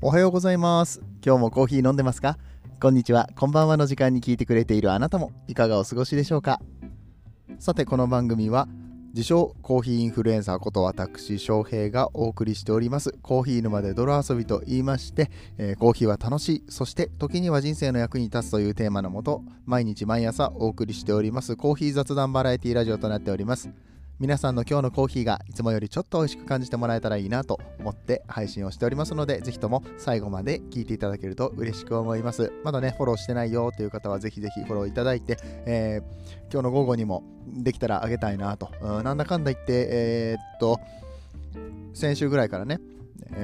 おはようございます。今日もコーヒー飲んでますか？こんにちは。こんばんはの時間に聞いてくれているあなたもいかがお過ごしでしょうか？さてこの番組は自称コーヒーインフルエンサーこと私翔平がお送りしております。コーヒー沼で泥遊びと言いまして、えー、コーヒーは楽しい。そして時には人生の役に立つというテーマのもと毎日毎朝お送りしておりますコーヒー雑談バラエティラジオとなっております。皆さんの今日のコーヒーがいつもよりちょっと美味しく感じてもらえたらいいなと思って配信をしておりますので、ぜひとも最後まで聞いていただけると嬉しく思います。まだね、フォローしてないよという方はぜひぜひフォローいただいて、えー、今日の午後にもできたらあげたいなと。うん、なんだかんだ言って、えー、っと、先週ぐらいからね、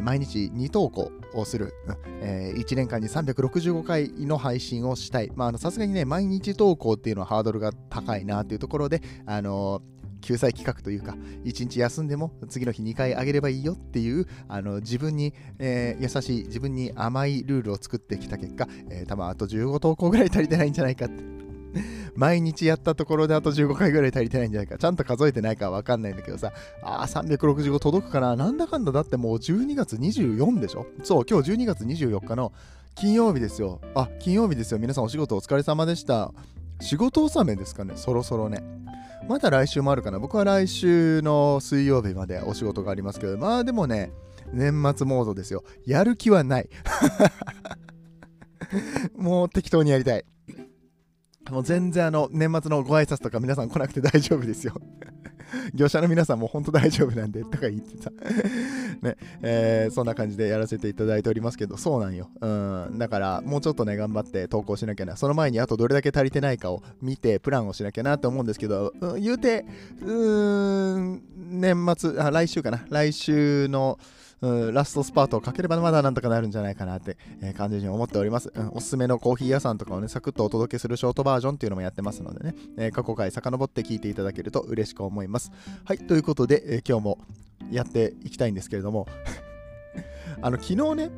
毎日2投稿をする、えー、1年間に365回の配信をしたい。さすがにね、毎日投稿っていうのはハードルが高いなっていうところで、あのー救済企画というか、1日休んでも次の日2回あげればいいよっていう、あの自分に、えー、優しい、自分に甘いルールを作ってきた結果、えー、多分あと15投稿ぐらい足りてないんじゃないかって。毎日やったところであと15回ぐらい足りてないんじゃないか。ちゃんと数えてないかわかんないんだけどさ、ああ、365届くかななんだかんだだってもう12月24でしょ？そう、今日12月24日の金曜日ですよ。あ、金曜日ですよ。皆さんお仕事お疲れ様でした。仕事納めですかね、そろそろね。まだ来週もあるかな。僕は来週の水曜日までお仕事がありますけど、まあでもね、年末モードですよ。やる気はない。もう適当にやりたい。もう全然あの、年末のご挨拶とか皆さん来なくて大丈夫ですよ。業者の皆さんも本当大丈夫なんで、とか言ってたね、えー、そんな感じでやらせていただいておりますけど、そうなんよ。うん、だから、もうちょっとね、頑張って投稿しなきゃな。その前にあとどれだけ足りてないかを見て、プランをしなきゃなと思うんですけど、うん、言うて、うーん、年末、あ、来週かな。来週の、うん、ラストスパートをかければまだなんとかなるんじゃないかなって、えー、感じに思っております、うん。おすすめのコーヒー屋さんとかをね、サクッとお届けするショートバージョンっていうのもやってますのでね、えー、過去回遡って聞いていただけると嬉しく思います。はい、ということで、えー、今日もやっていきたいんですけれども、あの、昨日ね、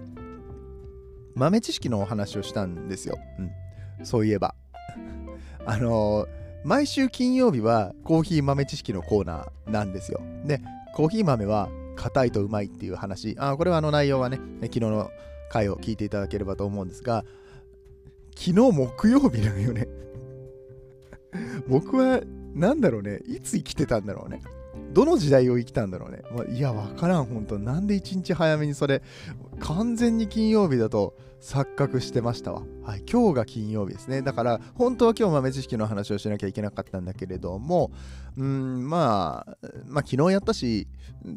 豆知識のお話をしたんですよ。うん、そういえば。あの毎週金曜日はコーヒー豆知識のコーナーなんですよ。で、コーヒー豆は硬いとうまいっていう話。あこれはあの内容はね、昨日の回を聞いていただければと思うんですが、昨日木曜日なのよね僕は、何だろうね、いつ生きてたんだろうね。どの時代を生きたんだろうね。まあ、いや、わからん、本当なんで一日早めにそれ、完全に金曜日だと錯覚してましたわ。はい、今日が金曜日ですね。だから、本当は今日豆知識の話をしなきゃいけなかったんだけれども、うん、まあ、まあ、昨日やったし、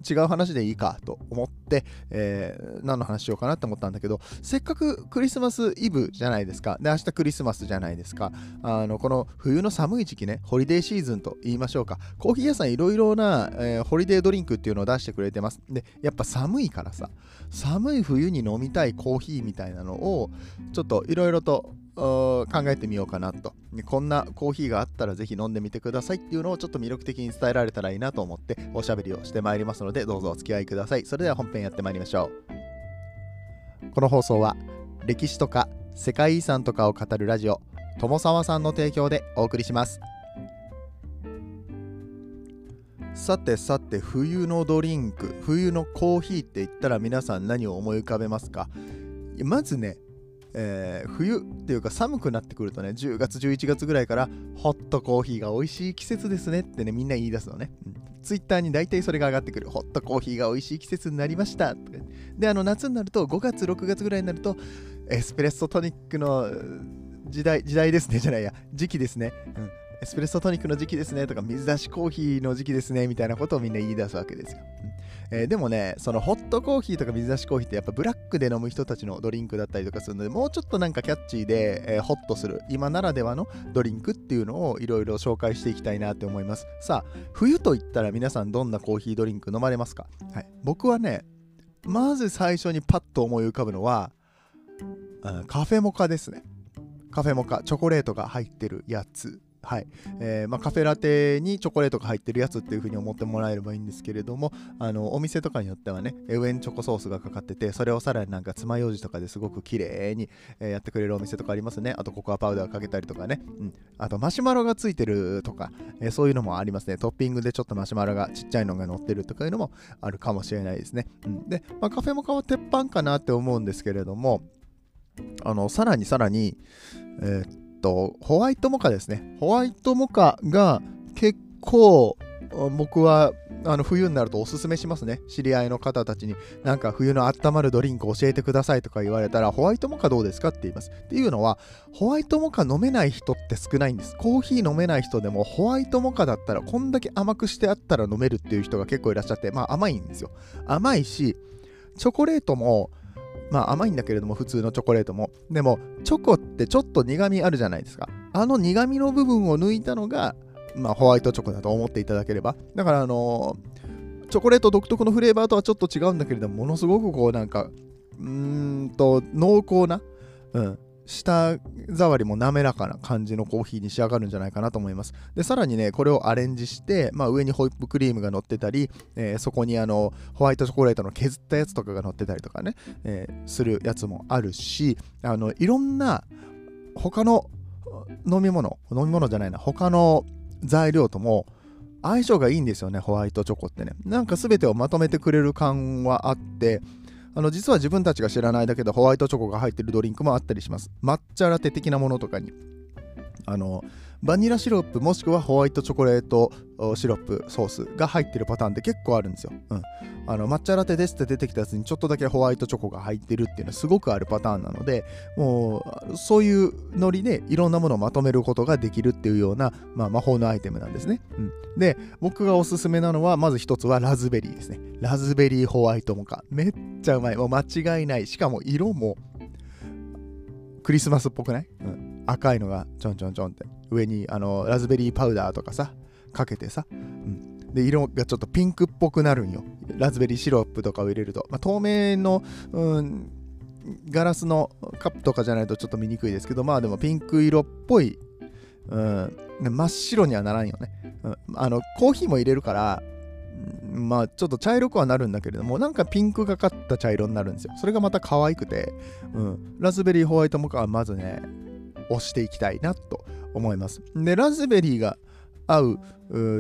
違う話でいいかと思って、えー、何の話しようかなって思ったんだけど、せっかくクリスマスイブじゃないですか。で、明日クリスマスじゃないですか。あの、この冬の寒い時期ね、ホリデーシーズンと言いましょうか。コーヒー屋さんいろいろな、えー、ホリデードリンクっていうのを出してくれてます。で、やっぱ寒いからさ、寒い冬に飲みたいコーヒーみたいなのを、ちょっといろいろと考えてみようかなと。こんなコーヒーがあったらぜひ飲んでみてくださいっていうのをちょっと魅力的に伝えられたらいいなと思っておしゃべりをしてまいりますのでどうぞお付き合いください。それでは本編やってまいりましょう。この放送は歴史とか世界遺産とかを語るラジオ友沢さんの提供でお送りします。さてさて冬のドリンク冬のコーヒーって言ったら皆さん何を思い浮かべますか？まずねえー、冬っていうか寒くなってくるとね、10月、11月ぐらいからホットコーヒーが美味しい季節ですねってね、みんな言い出すのね。うん、ツイッターに大体それが上がってくる。ホットコーヒーが美味しい季節になりました。で、あの夏になると、5月、6月ぐらいになると、エスプレッソトニックの時代、時代ですね、じゃないや、時期ですね。うんエスプレッソトニックの時期ですねとか水出しコーヒーの時期ですねみたいなことをみんな言い出すわけですよ。えー、でもね、そのホットコーヒーとか水出しコーヒーってやっぱブラックで飲む人たちのドリンクだったりとかするので、もうちょっとなんかキャッチーで、えー、ホッとする、今ならではのドリンクっていうのをいろいろ紹介していきたいなって思います。さあ、冬といったら皆さんどんなコーヒードリンク飲まれますか？はい。僕はね、まず最初にパッと思い浮かぶのは、カフェモカですね。カフェモカ、チョコレートが入ってるやつはい。えーまあ、カフェラテにチョコレートが入ってるやつっていう風に思ってもらえればいいんですけれどもあのお店とかによってはね上にチョコソースがかかっててそれをさらになんか爪楊枝とかですごく綺麗に、え、やってくれるお店とかありますね。あとココアパウダーかけたりとかね、うん、あとマシュマロがついてるとか、えー、そういうのもありますね。トッピングでちょっとマシュマロがちっちゃいのが乗ってるとかいうのもあるかもしれないですね、うん、で、まあ、カフェモカは鉄板かなって思うんですけれどもあのさらにさらに、えー、と、ホワイトモカですね。ホワイトモカが結構僕はあの冬になるとおすすめしますね。知り合いの方たちに、なんか冬の温まるドリンク教えてくださいとか言われたら、ホワイトモカどうですかって言います。っていうのは、ホワイトモカ飲めない人って少ないんです。コーヒー飲めない人でも、ホワイトモカだったら、こんだけ甘くしてあったら飲めるっていう人が結構いらっしゃって、まあ甘いんですよ。甘いし、チョコレートもまあ甘いんだけれども普通のチョコレートも。でもチョコってちょっと苦味あるじゃないですか。あの苦味の部分を抜いたのが、まあ、ホワイトチョコだと思っていただければ。だからあのー、チョコレート独特のフレーバーとはちょっと違うんだけれどもものすごくこうなんかうーんと濃厚な、うん、舌触りも滑らかな感じのコーヒーに仕上がるんじゃないかなと思います。で、さらにね、これをアレンジして、まあ、上にホイップクリームが乗ってたり、えー、そこにあのホワイトチョコレートの削ったやつとかが乗ってたりとかね、えー、するやつもあるし、あのいろんな他の飲み物、飲み物じゃないな、他の材料とも相性がいいんですよね、ホワイトチョコってね。なんか全てをまとめてくれる感はあって、あの実は自分たちが知らないだけでホワイトチョコが入ってるドリンクもあったりします。抹茶ラテ的なものとかに。あのバニラシロップもしくはホワイトチョコレートシロップソースが入ってるパターンって結構あるんですよ。うん、あの抹茶ラテですって出てきたやつにちょっとだけホワイトチョコが入ってるっていうのはすごくあるパターンなのでもうそういうノリでいろんなものをまとめることができるっていうような、まあ、魔法のアイテムなんですね。うん、で僕がおすすめなのはまず一つはラズベリーですね。ラズベリーホワイトモカ。めっちゃうまい。もう間違いない。しかも色もクリスマスっぽくない、うん、赤いのがちょんちょんちょんって上にあのラズベリーパウダーとかさかけてさ、うん、で色がちょっとピンクっぽくなるんよ。ラズベリーシロップとかを入れると、まあ、透明の、うん、ガラスのカップとかじゃないとちょっと見にくいですけどまあでもピンク色っぽい、うん、真っ白にはならんよね、うん、あのコーヒーも入れるからまあちょっと茶色くはなるんだけれどもなんかピンクがかった茶色になるんですよ。それがまた可愛くて、うん、ラズベリーホワイトモカはまずね押していきたいなと思います。で、ラズベリーが合う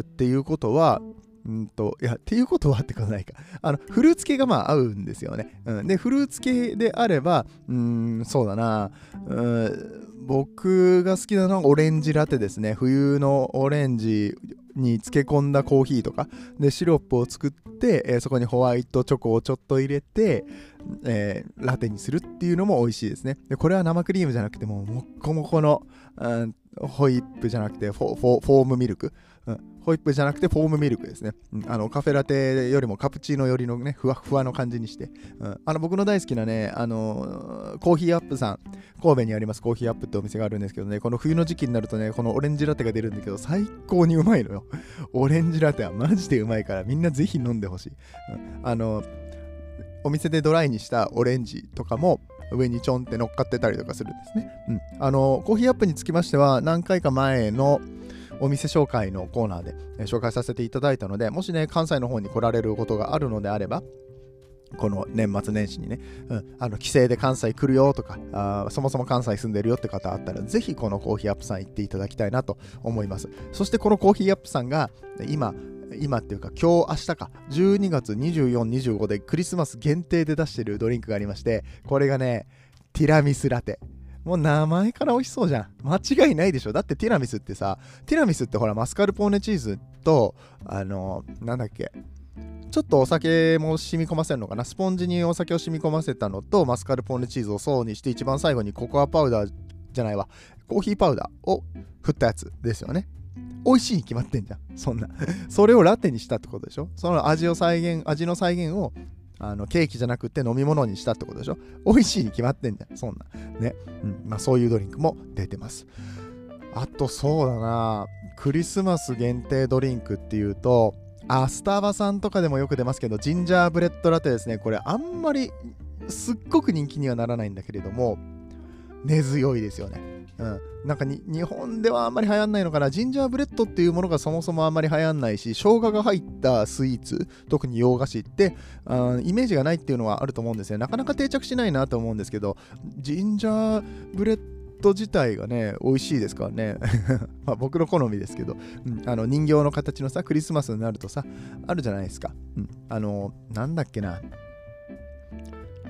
っていうことは、うんと、いや、っていうことはってことないか。あの、フルーツ系がまあ合うんですよね。うん、で、フルーツ系であれば、うん、そうだな、うん、僕が好きなのはオレンジラテですね。冬のオレンジに漬け込んだコーヒーとかでシロップを作って、えー、そこにホワイトチョコをちょっと入れて、えー、ラテにするっていうのも美味しいですねでこれは生クリームじゃなくてももっこもこの、うん、ホイップじゃなくてフォフォームミルク、うん、ホイップじゃなくてフォームミルクですね、うん、あのカフェラテよりもカプチーノよりのねふわふわの感じにして、うん、あの僕の大好きなねあのコーヒーアップさん。神戸にありますコーヒーアップってお店があるんですけどねこの冬の時期になるとねこのオレンジラテが出るんだけど最高にうまいのよ。オレンジラテはマジでうまいからみんなぜひ飲んでほしい、うん、あのお店でドライにしたオレンジとかも上にちょんって乗っかってたりとかするんですね。うん。あの、コーヒーアップにつきましては、何回か前のお店紹介のコーナーで紹介させていただいたので、もしね、関西の方に来られることがあるのであれば、この年末年始にね、うん、あの帰省で関西来るよとかあ、そもそも関西住んでるよって方あったら、ぜひこのコーヒーアップさん行っていただきたいなと思います。そしてこのコーヒーアップさんが今、今っていうか今日明日か。12月24、25でクリスマス限定で出してるドリンクがありましてこれがねティラミスラテ。もう名前から美味しそうじゃん。間違いないでしょ。だってティラミスってさティラミスってほらマスカルポーネチーズとあのなんだっけ。ちょっとお酒も染み込ませるのかな。スポンジにお酒を染み込ませたのとマスカルポーネチーズを層にして一番最後にココアパウダーじゃないわ。コーヒーパウダーを振ったやつですよね。美味しいに決まってんじゃん。そんな。それをラテにしたってことでしょ？その味を再現、味の再現をあのケーキじゃなくて飲み物にしたってことでしょ？美味しいに決まってんじゃん。そんな。ね。うん。まあそういうドリンクも出てます。あとそうだな。クリスマス限定ドリンクっていうと、あ、スタバさんとかでもよく出ますけど、ジンジャーブレッドラテですね。これあんまりすっごく人気にはならないんだけれども、根強いですよね。うん、なんかに日本ではあんまり流行んないのかな。ジンジャーブレッドっていうものがそもそもあんまり流行んないし生姜が入ったスイーツ特に洋菓子ってあイメージがないっていうのはあると思うんですよ。なかなか定着しないなと思うんですけどジンジャーブレッド自体がね美味しいですからね。ま僕の好みですけど、うん、あの人形の形のさクリスマスになるとさあるじゃないですか、うん、あのなんだっけな。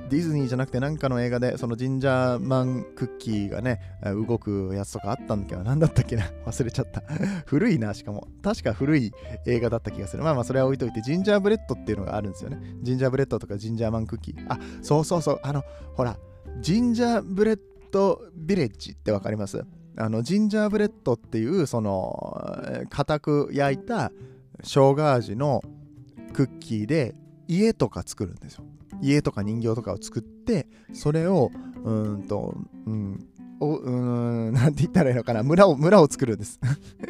ディズニーじゃなくてなんかの映画でそのジンジャーマンクッキーがね動くやつとかあったんだけど何だったっけな。忘れちゃった。古いなしかも。確か古い映画だった気がする。まあまあそれは置いといてジンジャーブレッドっていうのがあるんですよね。ジンジャーブレッドとかジンジャーマンクッキー。あそうそうそう。あのほらジンジャーブレッドビレッジってわかります？あのジンジャーブレッドっていうその固く焼いた生姜味のクッキーで家とか作るんですよ。家とか人形とかを作ってそれをうんとうんおうんなんて言ったらいいのかな。村を村を作るんです。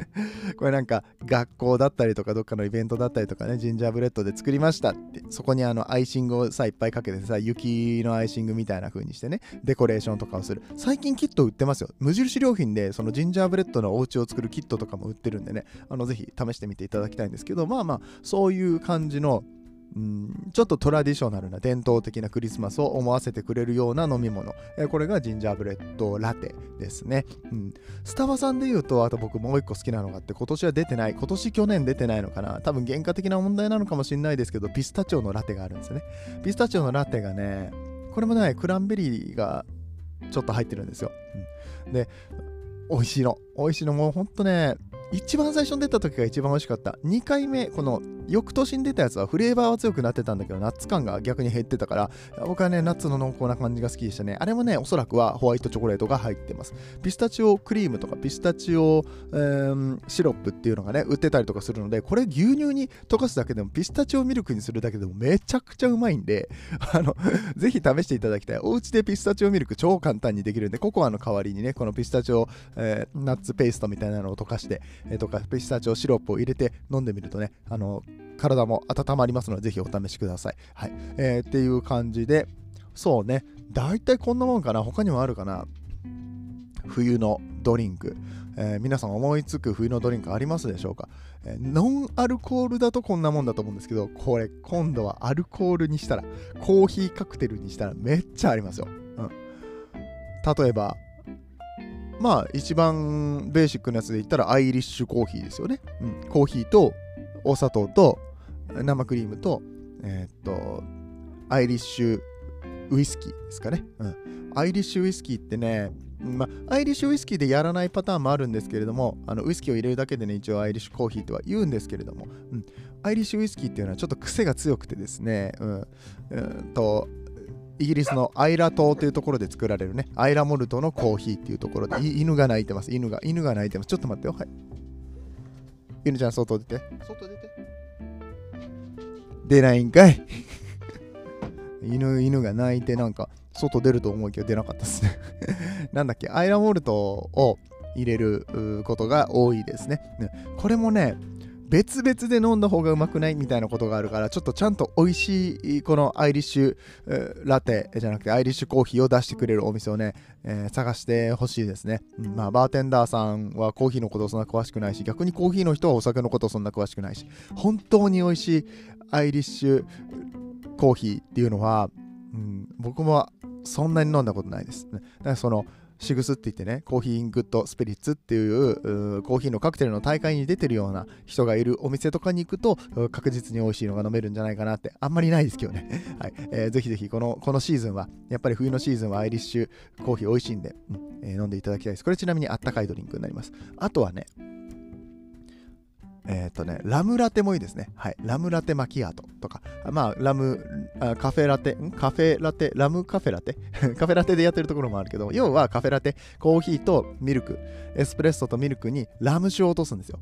これなんか学校だったりとかどっかのイベントだったりとかねジンジャーブレッドで作りましたって。そこにあのアイシングをさいっぱいかけてさ雪のアイシングみたいな風にしてねデコレーションとかをする。最近キット売ってますよ。無印良品でそのジンジャーブレッドのお家を作るキットとかも売ってるんでね。あのぜひ試してみていただきたいんですけどまあまあそういう感じのうんちょっとトラディショナルな伝統的なクリスマスを思わせてくれるような飲み物、えこれがジンジャーブレッドラテですね、うん、スタバさんで言うとあと僕もう一個好きなのがあって今年は出てない今年去年出てないのかな。多分原価的な問題なのかもしれないですけどピスタチオのラテがあるんですよね。ピスタチオのラテがねこれもねクランベリーがちょっと入ってるんですよ、うん、で美味しいの。美味しいの。もうほんとね一番最初に出た時が一番美味しかった。2回目、この翌年に出たやつはフレーバーは強くなってたんだけど、ナッツ感が逆に減ってたから、僕はね、ナッツの濃厚な感じが好きでしたね。あれもね、おそらくはホワイトチョコレートが入ってます。ピスタチオクリームとかピスタチオ、えー、シロップっていうのがね、売ってたりとかするので、これ牛乳に溶かすだけでも、ピスタチオミルクにするだけでもめちゃくちゃうまいんで、あの、ぜひ試していただきたい。お家でピスタチオミルク超簡単にできるんで、ココアの代わりにね、このピスタチオ、えー、ナッツペーストみたいなのを溶かして、えー、とか、ピスタチオシロップを入れて飲んでみるとね、あの、体も温まりますので、ぜひお試しください。はい。えー、っていう感じで、そうね、大体こんなもんかな。他にもあるかな。冬のドリンク。えー、皆さん思いつく冬のドリンクありますでしょうか、えー、ノンアルコールだとこんなもんだと思うんですけど、これ今度はアルコールにしたら、コーヒーカクテルにしたらめっちゃありますよ。うん、例えば、まあ一番ベーシックなやつで言ったらアイリッシュコーヒーですよね。うん、コーヒーとお砂糖と生クリームと、えー、っと、アイリッシュウイスキーですかね。うん。アイリッシュウイスキーってね、まあ、アイリッシュウイスキーでやらないパターンもあるんですけれども、あのウイスキーを入れるだけでね、一応アイリッシュコーヒーとは言うんですけれども、うん、アイリッシュウイスキーっていうのはちょっと癖が強くてですね、うん、うんとイギリスのアイラ島というところで作られるね、アイラモルトのコーヒーっていうところで、犬が鳴いてます、犬が、犬が鳴いてます。ちょっと待ってよ、はい。犬ちゃん、外出て。外出て。出ないんかい。犬、犬が鳴いて、なんか、外出ると思うけど出なかったですね なんだっけ、アイラモルトを入れることが多いですね。これもね、別々で飲んだ方がうまくないみたいなことがあるからちょっとちゃんと美味しいこのアイリッシュラテじゃなくてアイリッシュコーヒーを出してくれるお店をね、えー、探してほしいですね、うん、まあバーテンダーさんはコーヒーのことそんな詳しくないし逆にコーヒーの人はお酒のことそんな詳しくないし本当に美味しいアイリッシュコーヒーっていうのは、うん、僕もそんなに飲んだことないです、ね、だからそのシグスって言ってね、コーヒーグッドスピリッツっていうコーヒーのカクテルの大会に出てるような人がいるお店とかに行くと確実に美味しいのが飲めるんじゃないかなってあんまりないですけどね。はいえー、ぜひぜひこのこのシーズンは、やっぱり冬のシーズンはアイリッシュコーヒー美味しいんで、うんえー、飲んでいただきたいです。これちなみにあったかいドリンクになります。あとはね、えっ、ー、とね、ラムラテもいいですね。はい。ラムラテマキアートとか、まあ、ラム、あカフェラテ、カフェラテ、ラムカフェラテ？カフェラテでやってるところもあるけど、要はカフェラテ、コーヒーとミルク、エスプレッソとミルクにラム酒を落とすんですよ。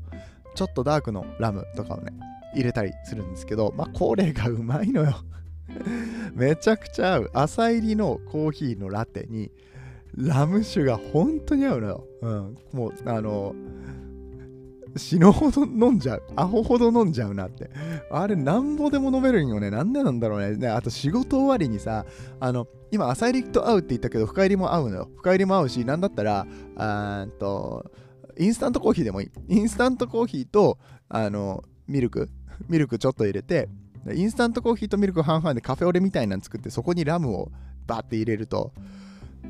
ちょっとダークのラムとかをね、入れたりするんですけど、まあ、これがうまいのよ めちゃくちゃ合う。朝入りのコーヒーのラテに、ラム酒が本当に合うのよ。うん。もう、あの、死ぬほど飲んじゃう。アホほど飲んじゃうなって。あれ、なんぼでも飲めるんよね。なんでなんだろうね。ねあと、仕事終わりにさ、あの、今、朝入りと合うって言ったけど、深入りも合うのよ。深入りも合うし、なんだったら、あーと、インスタントコーヒーでもいい。インスタントコーヒーと、あの、ミルク、ミルクちょっと入れて、インスタントコーヒーとミルク半々でカフェオレみたいなの作って、そこにラムをバーって入れると、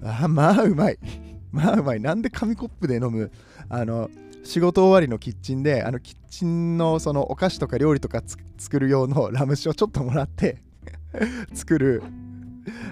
あまあうまい。まあうまい。なんで紙コップで飲む、あの、仕事終わりのキッチンで、あのキッチンのそのお菓子とか料理とか作る用のラム酒をちょっともらって作る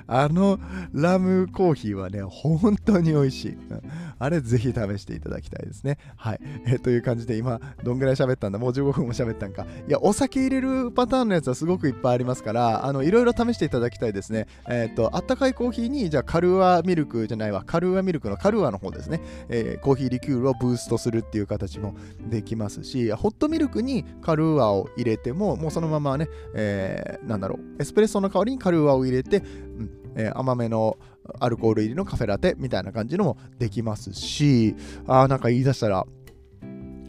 あのラムコーヒーはね、本当に美味しい。あれぜひ試していただきたいですね。はい。え、という感じで今、どんぐらい喋ったんだ？もう15分も喋ったんか。いや、お酒入れるパターンのやつはすごくいっぱいありますから、あの、いろいろ試していただきたいですね。えっ、ー、と、あったかいコーヒーに、じゃあカルアミルクじゃないわ、カルアミルクのカルアの方ですね。えー、コーヒーリキュールをブーストするっていう形もできますし、ホットミルクにカルアを入れても、もうそのままね、えー、なんだろう、エスプレッソの代わりにカルアを入れて、うん。えー、甘めのアルコール入りのカフェラテみたいな感じのもできますし、あーなんか言い出したら、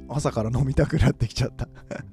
朝から飲みたくなってきちゃった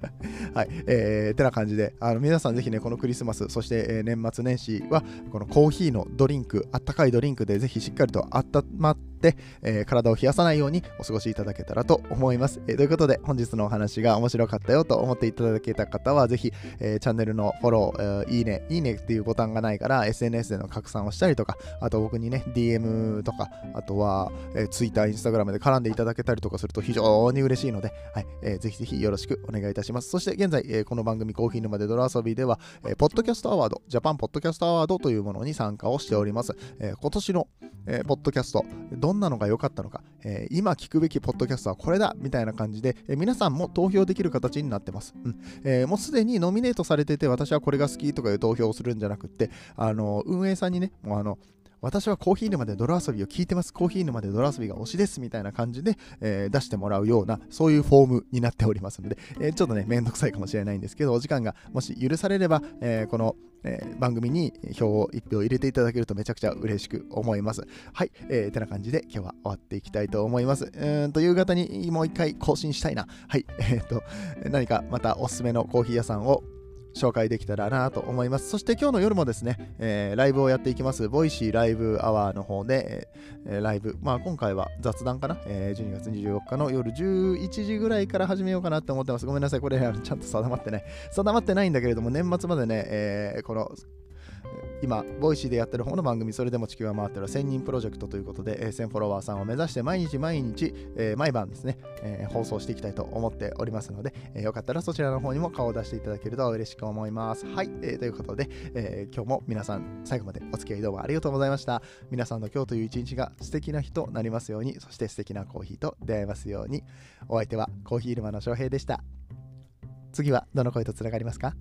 はい。えー、てな感じで、あの皆さんぜひね、このクリスマス、そして、えー、年末年始は、このコーヒーのドリンク、あったかいドリンクでぜひしっかりと温まって、えー、体を冷やさないようにお過ごしいただけたらと思います。えー、ということで、本日のお話が面白かったよと思っていただけた方は、ぜひ、えー、チャンネルのフォロー、えー、いいね、いいねっていうボタンがないから、SNS での拡散をしたりとか、あと僕にね、DM とか、あとは、えー、Twitter、Instagram で絡んでいただけたりとかすると非常に嬉しいので、はい、えー、ぜひぜひよろしくお願いいたします。そして現在、えー、この番組コーヒー沼で泥遊びでは、えー、ポッドキャストアワード、ジャパンポッドキャストアワードというものに参加をしております。えー、今年の、えー、ポッドキャスト、どんなのが良かったのか、えー、今聞くべきポッドキャストはこれだみたいな感じで、えー、皆さんも投票できる形になってます。うんえー、もうすでにノミネートされてて、私はこれが好きとかいう投票をするんじゃなくて、あの運営さんにね、もうあの私はコーヒー沼で泥遊びを聞いてます。コーヒー沼で泥遊びが推しです。みたいな感じで、えー、出してもらうような、そういうフォームになっておりますので、えー、ちょっとね、めんどくさいかもしれないんですけど、お時間がもし許されれば、えー、この、え、番組に票を1票入れていただけるとめちゃくちゃ嬉しく思います。はい、えー、てな感じで今日は終わっていきたいと思います。うんと、夕方にもう一回更新したいな。はい、え、っと、何かまたおすすめのコーヒー屋さんを紹介できたらなと思います。そして今日の夜もですね、えー、ライブをやっていきます。 Voicy ライブアワーの方で、えー、ライブ、まあ今回は雑談かな、えー、12月24日の夜11時ぐらいから始めようかなと思ってます。ごめんなさい、これちゃんと定まってない。定まってないんだけれども、年末までね、えー、この今、 Voicy でやってる方の番組、それでも地球は回ってる1000人プロジェクトということで、え、1000フォロワーさんを目指して毎日毎日、えー、毎晩ですね、えー、放送していきたいと思っておりますので、えー、よかったらそちらの方にも顔を出していただけると嬉しく思います。はい、えー、ということで、えー、今日も皆さん最後までお付き合いどうもありがとうございました。皆さんの今日という一日が素敵な日となりますように、そして素敵なコーヒーと出会えますように。お相手はコーヒー沼の翔平でした。次はどの声とつながりますか？